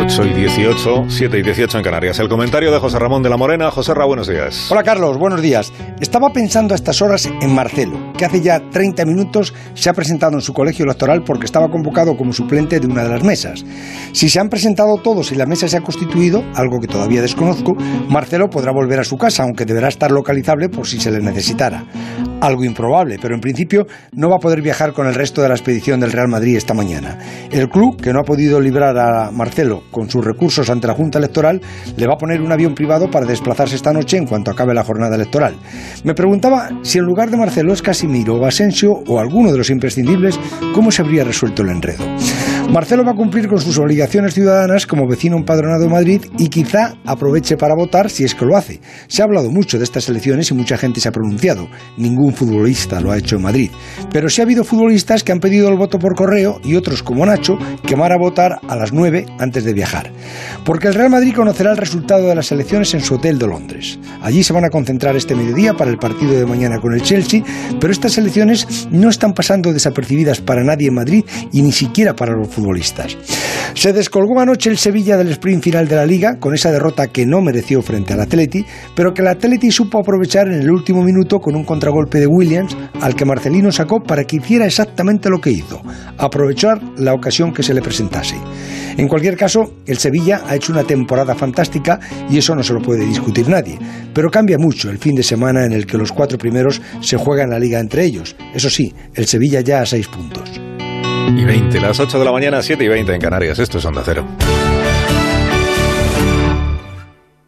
8 y 18, 7 y 18 en Canarias. El comentario de José Ramón de la Morena. José Ra, buenos días. Hola Carlos, buenos días. Estaba pensando a estas horas en Marcelo, que hace ya 30 minutos se ha presentado en su colegio electoral porque estaba convocado como suplente de una de las mesas. Si se han presentado todos y la mesa se ha constituido, algo que todavía desconozco, Marcelo podrá volver a su casa, aunque deberá estar localizable por si se le necesitara. Algo improbable, pero en principio no va a poder viajar con el resto de la expedición del Real Madrid esta mañana. El club, que no ha podido librar a Marcelo con sus recursos ante la Junta Electoral, le va a poner un avión privado para desplazarse esta noche en cuanto acabe la jornada electoral. Me preguntaba si en lugar de Marcelo es Casimiro o Asensio o alguno de los imprescindibles, ¿cómo se habría resuelto el enredo? Marcelo va a cumplir con sus obligaciones ciudadanas como vecino empadronado de Madrid y quizá aproveche para votar si es que lo hace. Se ha hablado mucho de estas elecciones y mucha gente se ha pronunciado. Ningún futbolista lo ha hecho en Madrid. Pero sí ha habido futbolistas que han pedido el voto por correo y otros como Nacho que van a votar a las 9 antes de viajar. Porque el Real Madrid conocerá el resultado de las elecciones en su hotel de Londres. Allí se van a concentrar este mediodía para el partido de mañana con el Chelsea, pero estas elecciones no están pasando desapercibidas para nadie en Madrid y ni siquiera para los futbolistas. Se descolgó anoche el Sevilla del sprint final de la liga con esa derrota que no mereció frente al Atleti, pero que el Atleti supo aprovechar en el último minuto con un contragolpe de Williams al que Marcelino sacó para que hiciera exactamente lo que hizo, aprovechar la ocasión que se le presentase. En cualquier caso, el Sevilla ha hecho una temporada fantástica y eso no se lo puede discutir nadie, pero cambia mucho el fin de semana en el que los cuatro primeros se juegan la liga entre ellos. Eso sí, el Sevilla ya a seis puntos y 20, las 8 de la mañana, 7 y 20 en Canarias. Esto es Onda Cero.